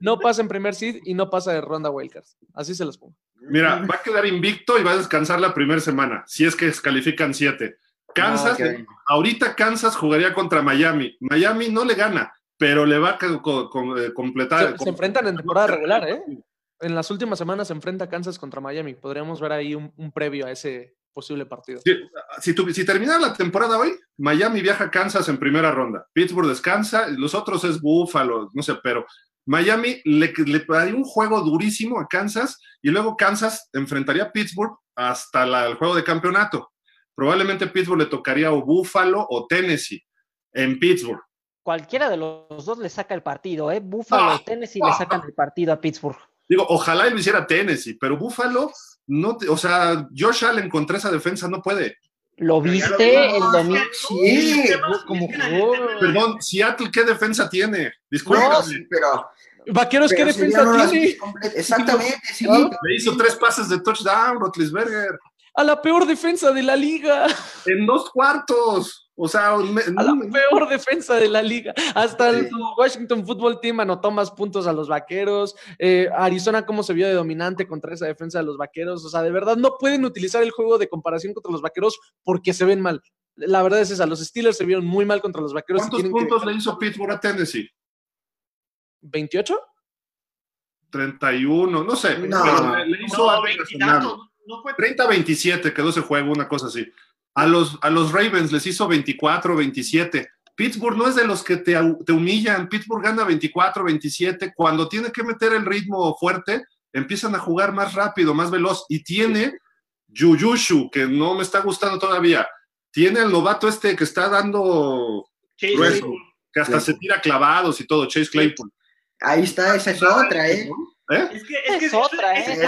no pasa en primer seed y no pasa de ronda wildcard. Así se los pongo. Mira, va a quedar invicto y va a descansar la primera semana, si es que califican siete. Kansas, No, que- ahorita Kansas jugaría contra Miami. Miami no le gana, pero le va a co- co- co- eh, completar. Se, se enfrentan en temporada regular, ¿eh? En las últimas semanas se enfrenta Kansas contra Miami. Podríamos ver ahí un, un previo a ese posible partido. Si, si, tu- si terminara la temporada hoy, Miami viaja a Kansas en primera ronda. Pittsburgh descansa, los otros es Buffalo, no sé, pero Miami le, le daría un juego durísimo a Kansas y luego Kansas enfrentaría a Pittsburgh hasta la- el juego de campeonato. Probablemente Pittsburgh le tocaría o Buffalo o Tennessee en Pittsburgh. Cualquiera de los dos le saca el partido, ¿eh? Buffalo Ah, o Tennessee le sacan el partido a Pittsburgh. Digo, ojalá él lo hiciera Tennessee, pero Buffalo, no te- o sea, Josh Allen contra esa defensa no puede. ¿Lo viste el domingo? Sí, como jugó. Perdón, Seattle, ¿qué defensa tiene? sí, pero, Vaqueros, ¿qué defensa tiene? Exactamente, sí. Claro. Le hizo tres pases de touchdown, Rotlisberger, A la peor defensa de la liga. en dos cuartos. O sea, me- A la peor defensa de la liga. Hasta el. Washington Football Team anotó más puntos a los vaqueros. Eh, Arizona, cómo se vio de dominante contra esa defensa de los vaqueros. O sea, de verdad no pueden utilizar el juego de comparación contra los vaqueros porque se ven mal. La verdad es esa. Los Steelers se vieron muy mal contra los vaqueros. ¿cuántos que puntos le hizo Pittsburgh a Tennessee? ¿28? 31, no sé. No. pero le, le hizo No, algo razonable. veintitantos, no fue 30-27 quedó ese juego, una cosa así. A los, a los Ravens les hizo 24-27. Pittsburgh no es de los que te, te humillan. Pittsburgh gana 24-27. Cuando tiene que meter el ritmo fuerte, empiezan a jugar más rápido, más veloz. Y tiene Yuyushu, que no me está gustando todavía. Tiene el novato este que está dando Chase grueso, Claypool. que hasta se tira clavados y todo, Chase Claypool. Ahí está, esa es otra, ¿eh? ¿Eh? Es que, es, que Es otra, ese- ¿eh?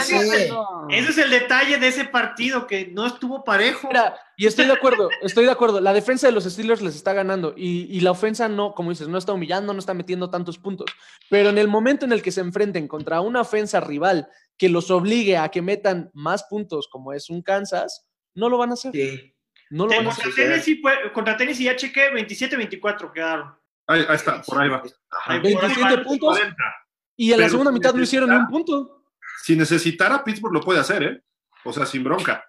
ese- es el detalle de ese partido, que no estuvo parejo. Mira, y estoy de acuerdo, estoy de acuerdo. La defensa de los Steelers les está ganando y, y la ofensa no, como dices, no está humillando, no está metiendo tantos puntos. Pero en el momento en el que se enfrenten contra una ofensa rival que los obligue a que metan más puntos, como es un Kansas, no lo van a hacer. Sí. No lo Sí, van a contra, hacer. Tennessee, contra Tennessee ya chequé 27-24 quedaron. Ahí, ahí está, por ahí va. Ajá. Ahí por ahí 27 van. puntos 40. Y en la segunda mitad no hicieron ni un punto. Si necesitara, Pittsburgh lo puede hacer, ¿eh? O sea, sin bronca.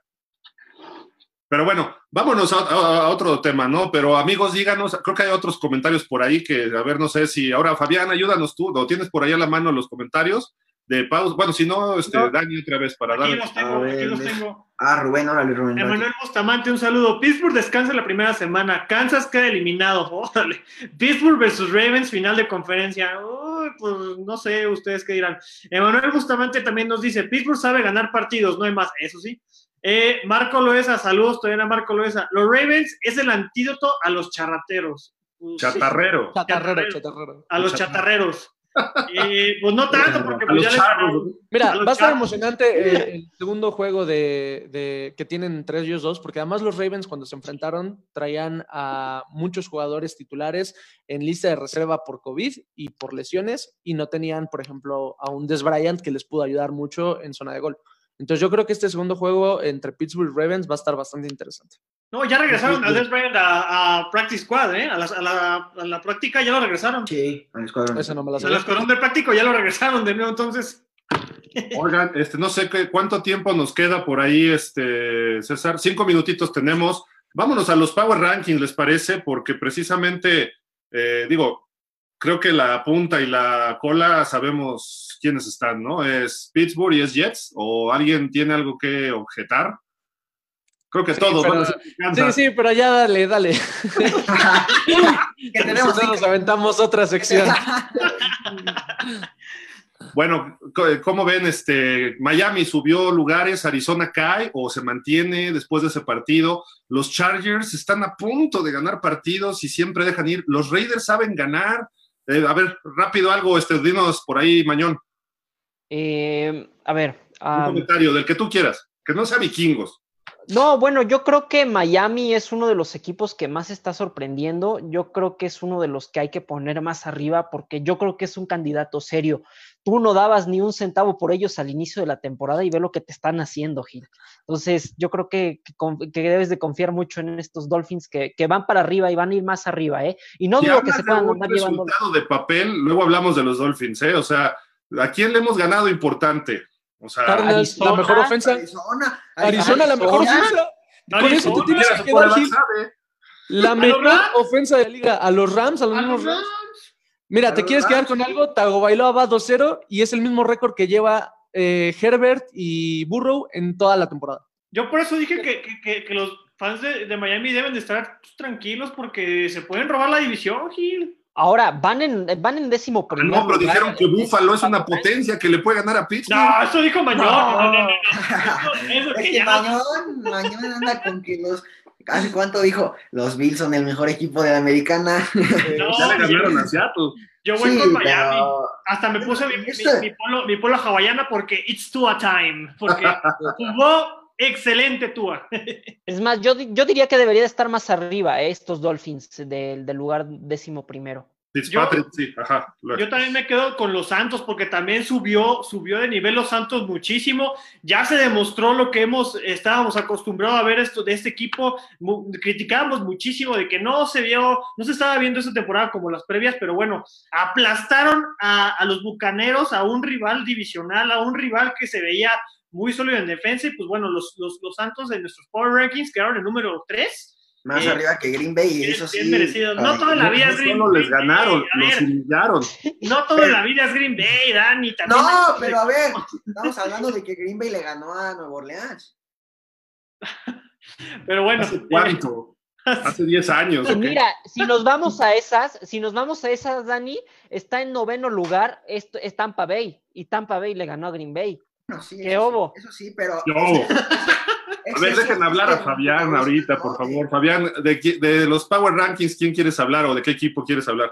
Pero bueno, vámonos a, a- a otro tema, ¿no? Pero amigos, díganos, creo que hay otros comentarios por ahí que, a ver, no sé si ahora, Fabián, ayúdanos tú, lo tienes por ahí a la mano los comentarios de pausa. Bueno, si no, este, No. Dani otra vez para Aquí darle. los tengo, aquí los tengo. Ah, Rubén, órale, Rubén. Emanuel Bustamante, un saludo. Pittsburgh descansa la primera semana. Kansas queda eliminado. <laughs> Órale. Pittsburgh versus Ravens, final de conferencia. Uy, pues no sé, ustedes qué dirán. Emanuel Bustamante también nos dice: Pittsburgh sabe ganar partidos, no hay más. Eso sí. Eh, Marco Loesa, saludos todavía a Marco Loesa. Los Ravens es el antídoto a los charrateros. Pues, Chatarrero. Chatarrero, chatarrero. A los chatarreros. Eh, pues no tanto, porque A pues les. Mira, va a estar emocionante eh, el segundo juego de, de- que tienen entre ellos dos, porque además los Ravens cuando se enfrentaron traían a muchos jugadores titulares en lista de reserva por COVID y por lesiones y no tenían, por ejemplo, a un Des Bryant que les pudo ayudar mucho en zona de gol. Entonces yo creo que este segundo juego entre Pittsburgh y Ravens va a estar bastante interesante. No, ya regresaron a Des Bryant a, a Practice Squad, ¿eh? A la, a, la, a la práctica ya lo regresaron. Sí, al escuadrón. Esa no me la A sabía. la escuadrón de práctico ya lo regresaron de nuevo, entonces. <laughs> Oigan, este, no sé qué, cuánto tiempo nos queda por ahí, este, César. Cinco minutitos tenemos. Vámonos a los Power Rankings, ¿les parece? Porque precisamente, eh, digo, creo que la punta y la cola sabemos quiénes están, ¿no? ¿Es Pittsburgh y es Jets? ¿O alguien tiene algo que objetar? Creo que todos pero- van a ser Sí, sí, pero ya dale, dale. <laughs> que tenemos Nosotros nos aventamos otra sección. <laughs> Bueno, ¿cómo ven? Este, Miami subió lugares, Arizona cae o se mantiene después de ese partido. Los Chargers están a punto de ganar partidos y siempre dejan ir. Los Raiders saben ganar. Eh, a ver, rápido algo, este, dinos por ahí, Mañón, Eh, a ver. un comentario del que tú quieras, que no sea vikingos. No, bueno, yo creo que Miami es uno de los equipos que más está sorprendiendo. Yo creo que es uno de los que hay que poner más arriba porque yo creo que es un candidato serio. Tú no dabas ni un centavo por ellos al inicio de la temporada y ve lo que te están haciendo, Gil. Entonces, yo creo que, que con- que debes de confiar mucho en estos Dolphins que, que van para arriba y van a ir más arriba, ¿eh? Y no Si dudo que se puedan andar llevando. resultado de papel, luego hablamos de los Dolphins, ¿eh? O sea, ¿a quién le hemos ganado importante? O sea, Cardinals, la mejor ofensa. Arizona, Arizona, la mejor ofensa. Con eso Arizona, tienes que quedar, la Gil. La mejor ofensa de la liga. A los Rams, a los A mismos los Rams. Mira, ¿te quieres quedar con algo? Tagovailoa va 2-0 y es el mismo récord que lleva eh, Herbert y Burrow en toda la temporada. Yo por eso dije que, que- que- que los fans de, de Miami deben de estar tranquilos porque se pueden robar la división, Gil. Ahora, van en, van en décimo Ah, primer No, pero lugar. dijeron que Buffalo es una potencia que le puede ganar a Pittsburgh. No, eso dijo Mañón. No. No, no, no, no. Eso, eso Es que que ya- Mañón, Mañón anda con que los. ¿Hace cuánto dijo? Los Bills son el mejor equipo de la americana. No, <laughs> ya le ganaron yo- a Seattle. Yo voy Sí, con Miami. pero- Hasta me puse mi, mi- Eso- mi polo, mi polo hawaiana porque it's Tua time. Porque <laughs> jugó excelente Tua. <laughs> Es más, yo, yo diría que debería de estar más arriba eh, estos Dolphins del, del lugar décimo primero. Fitzpatrick, sí, ajá. lo- Yo también me quedo con los Santos porque también subió, subió de nivel los Santos muchísimo. Ya se demostró lo que hemos estábamos acostumbrados a ver esto de este equipo. Criticábamos muchísimo de que no se vio, no se estaba viendo esta temporada como las previas, pero bueno, aplastaron a, a los Bucaneros, a un rival divisional, a un rival que se veía muy sólido en defensa. Y pues bueno, los, los, los Santos de nuestros Power Rankings quedaron en número 3. Más Eh, arriba que Green Bay, y bien- eso sí. bien merecido. No ay, toda la No, vida no es Green solo les Bay, ganaron, los humillaron. No todo en la vida es Green Bay, Dani. También No, hay- pero a ver, estamos hablando de que Green Bay le ganó a Nueva Orleans. <laughs> Pero bueno, ¿Hace cuánto? Hace 10 años. Mira, si nos vamos a esas, si nos vamos a esas, Dani, está en noveno lugar, esto es Tampa Bay, y Tampa Bay le ganó a Green Bay. Bueno, sí, ¿Qué eso, obo? sí, eso sí, pero Yo, es <laughs> A ver, dejen hablar a Fabián ahorita, por favor. Fabián, de, de los Power Rankings, ¿quién quieres hablar o de qué equipo quieres hablar?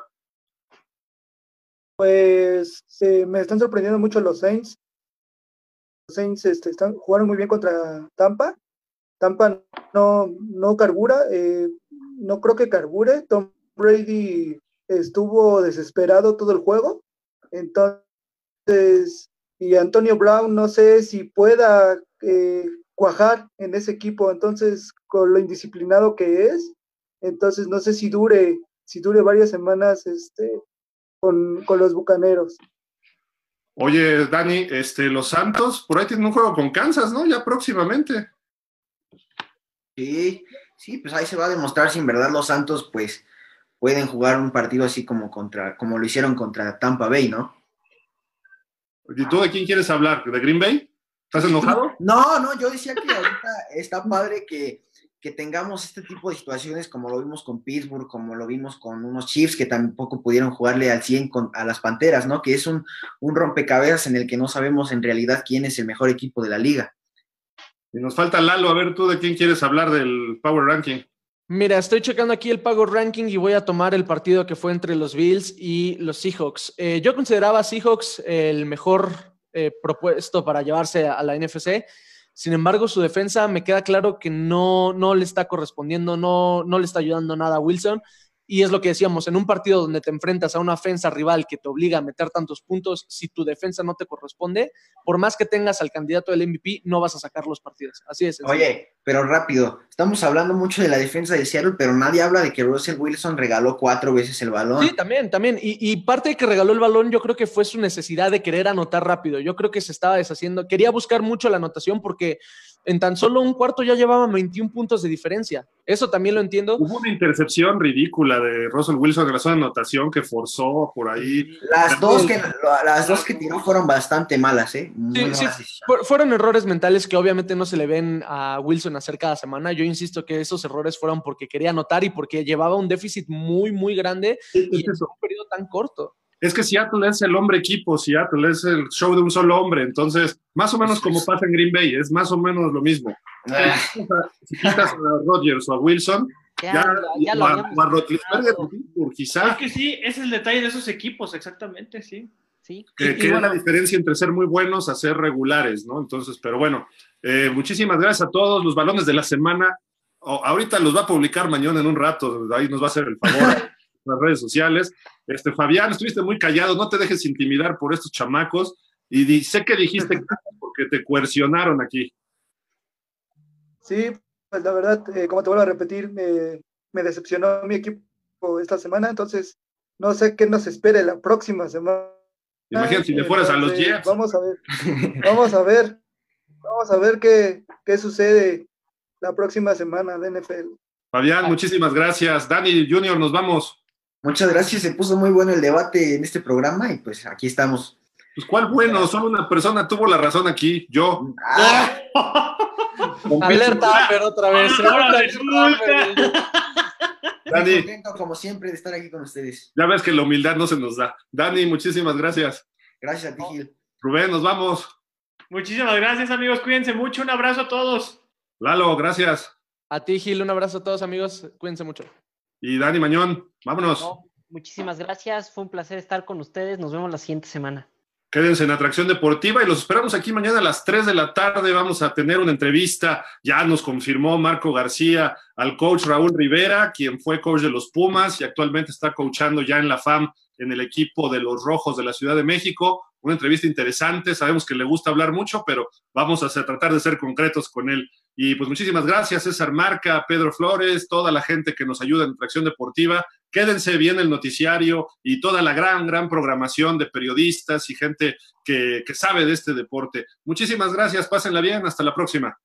Pues eh, me están sorprendiendo mucho los Saints. Los Saints este, están, jugaron muy bien contra Tampa. Tampa no, no carbura, eh, no creo que carbure. Tom Brady estuvo desesperado todo el juego. Entonces, y Antonio Brown no sé si pueda eh, cuajar en ese equipo. Entonces, con lo indisciplinado que es, entonces no sé si dure, si dure varias semanas este, con, con los bucaneros. Oye, Dani, este, los Santos, por ahí tienen un juego con Kansas, ¿no? Ya próximamente. Sí, sí, pues ahí se va a demostrar si en verdad los Santos, pues, pueden jugar un partido así como contra, como lo hicieron contra Tampa Bay, ¿no? ¿Y tú de quién quieres hablar? ¿De Green Bay? ¿Estás enojado? No, no, yo decía que ahorita está padre que, que tengamos este tipo de situaciones como lo vimos con Pittsburgh, como lo vimos con unos Chiefs que tampoco pudieron jugarle al 100 con, a las Panteras, ¿no? Que es un, un rompecabezas en el que no sabemos en realidad quién es el mejor equipo de la liga. Y nos falta Lalo, a ver tú de quién quieres hablar del Power Ranking. Mira, estoy checando aquí el Power Ranking y voy a tomar el partido que fue entre los Bills y los Seahawks. Eh, yo consideraba a Seahawks el mejor eh, propuesto para llevarse a la NFC. Sin embargo, su defensa me queda claro que no, no le está correspondiendo, no, no le está ayudando nada a Wilson. Y es lo que decíamos, en un partido donde te enfrentas a una ofensa rival que te obliga a meter tantos puntos, si tu defensa no te corresponde, por más que tengas al candidato del MVP, no vas a sacar los partidos. Así es. Oye, pero rápido, estamos hablando mucho de la defensa de Seattle, pero nadie habla de que Russell Wilson regaló cuatro veces el balón. Sí, también, también. Y, y parte de que regaló el balón, yo creo que fue su necesidad de querer anotar rápido. Yo creo que se estaba deshaciendo, quería buscar mucho la anotación porque en tan solo un cuarto ya llevaban 21 puntos de diferencia. Eso también lo entiendo. Hubo una intercepción ridícula de Russell Wilson en la zona de anotación que forzó por ahí. Las dos que, las dos que tiró fueron bastante malas, ¿eh? Sí, sí, fueron errores mentales que obviamente no se le ven a Wilson hacer cada semana. Yo insisto que esos errores fueron porque quería anotar y porque llevaba un déficit muy, muy grande y en un periodo tan corto es que Seattle es el hombre equipo, Seattle es el show de un solo hombre, entonces más o menos como pasa en Green Bay, es más o menos lo mismo. Ah. Si quitas a Rodgers o a Wilson, ya, ya, ya o, a, o a quizá. Es que sí, es el detalle de esos equipos, exactamente, sí. Sí. Que, es la diferencia entre ser muy buenos a ser regulares, ¿no? Entonces, pero bueno, eh, muchísimas gracias a todos los balones de la semana. ahorita los va a publicar mañana en un rato, ahí nos va a hacer el favor <laughs> las redes sociales. Este, Fabián, estuviste muy callado, no te dejes intimidar por estos chamacos. Y sé que dijiste <laughs> porque te coercionaron aquí. Sí, pues la verdad, eh, como te vuelvo a repetir, me, me decepcionó mi equipo esta semana, entonces no sé qué nos espere la próxima semana. Imagínate si le fueras a los Jets. Vamos a ver, <laughs> vamos a ver, vamos a ver qué, qué sucede la próxima semana de NFL. Fabián, muchísimas gracias. Dani Junior, nos vamos. Muchas gracias, se puso muy bueno el debate en este programa y pues aquí estamos. Pues cuál bueno, solo una persona tuvo la razón aquí, yo. Ah. <laughs> Alerta, pero otra vez. Dani, como siempre de estar aquí con ustedes. Ya ves que la humildad no se nos da. Dani, muchísimas gracias. Gracias a ti, Gil. Rubén, nos vamos. Muchísimas gracias, amigos. Cuídense mucho. Un abrazo a todos. Lalo, gracias. A ti, Gil. Un abrazo a todos, amigos. Cuídense mucho. Y Dani Mañón, vámonos. muchísimas gracias, fue un placer estar con ustedes. Nos vemos la siguiente semana. Quédense en Atracción Deportiva y los esperamos aquí mañana a las 3 de la tarde. Vamos a tener una entrevista. Ya nos confirmó Marco García al coach Raúl Rivera, quien fue coach de los Pumas y actualmente está coachando ya en la FAM en el equipo de los Rojos de la Ciudad de México. Una entrevista interesante. Sabemos que le gusta hablar mucho, pero vamos a tratar de ser concretos con él. Y pues muchísimas gracias, César Marca, Pedro Flores, toda la gente que nos ayuda en Atracción Deportiva. Quédense bien el noticiario y toda la gran, gran programación de periodistas y gente que, que sabe de este deporte. Muchísimas gracias, pásenla bien, hasta la próxima.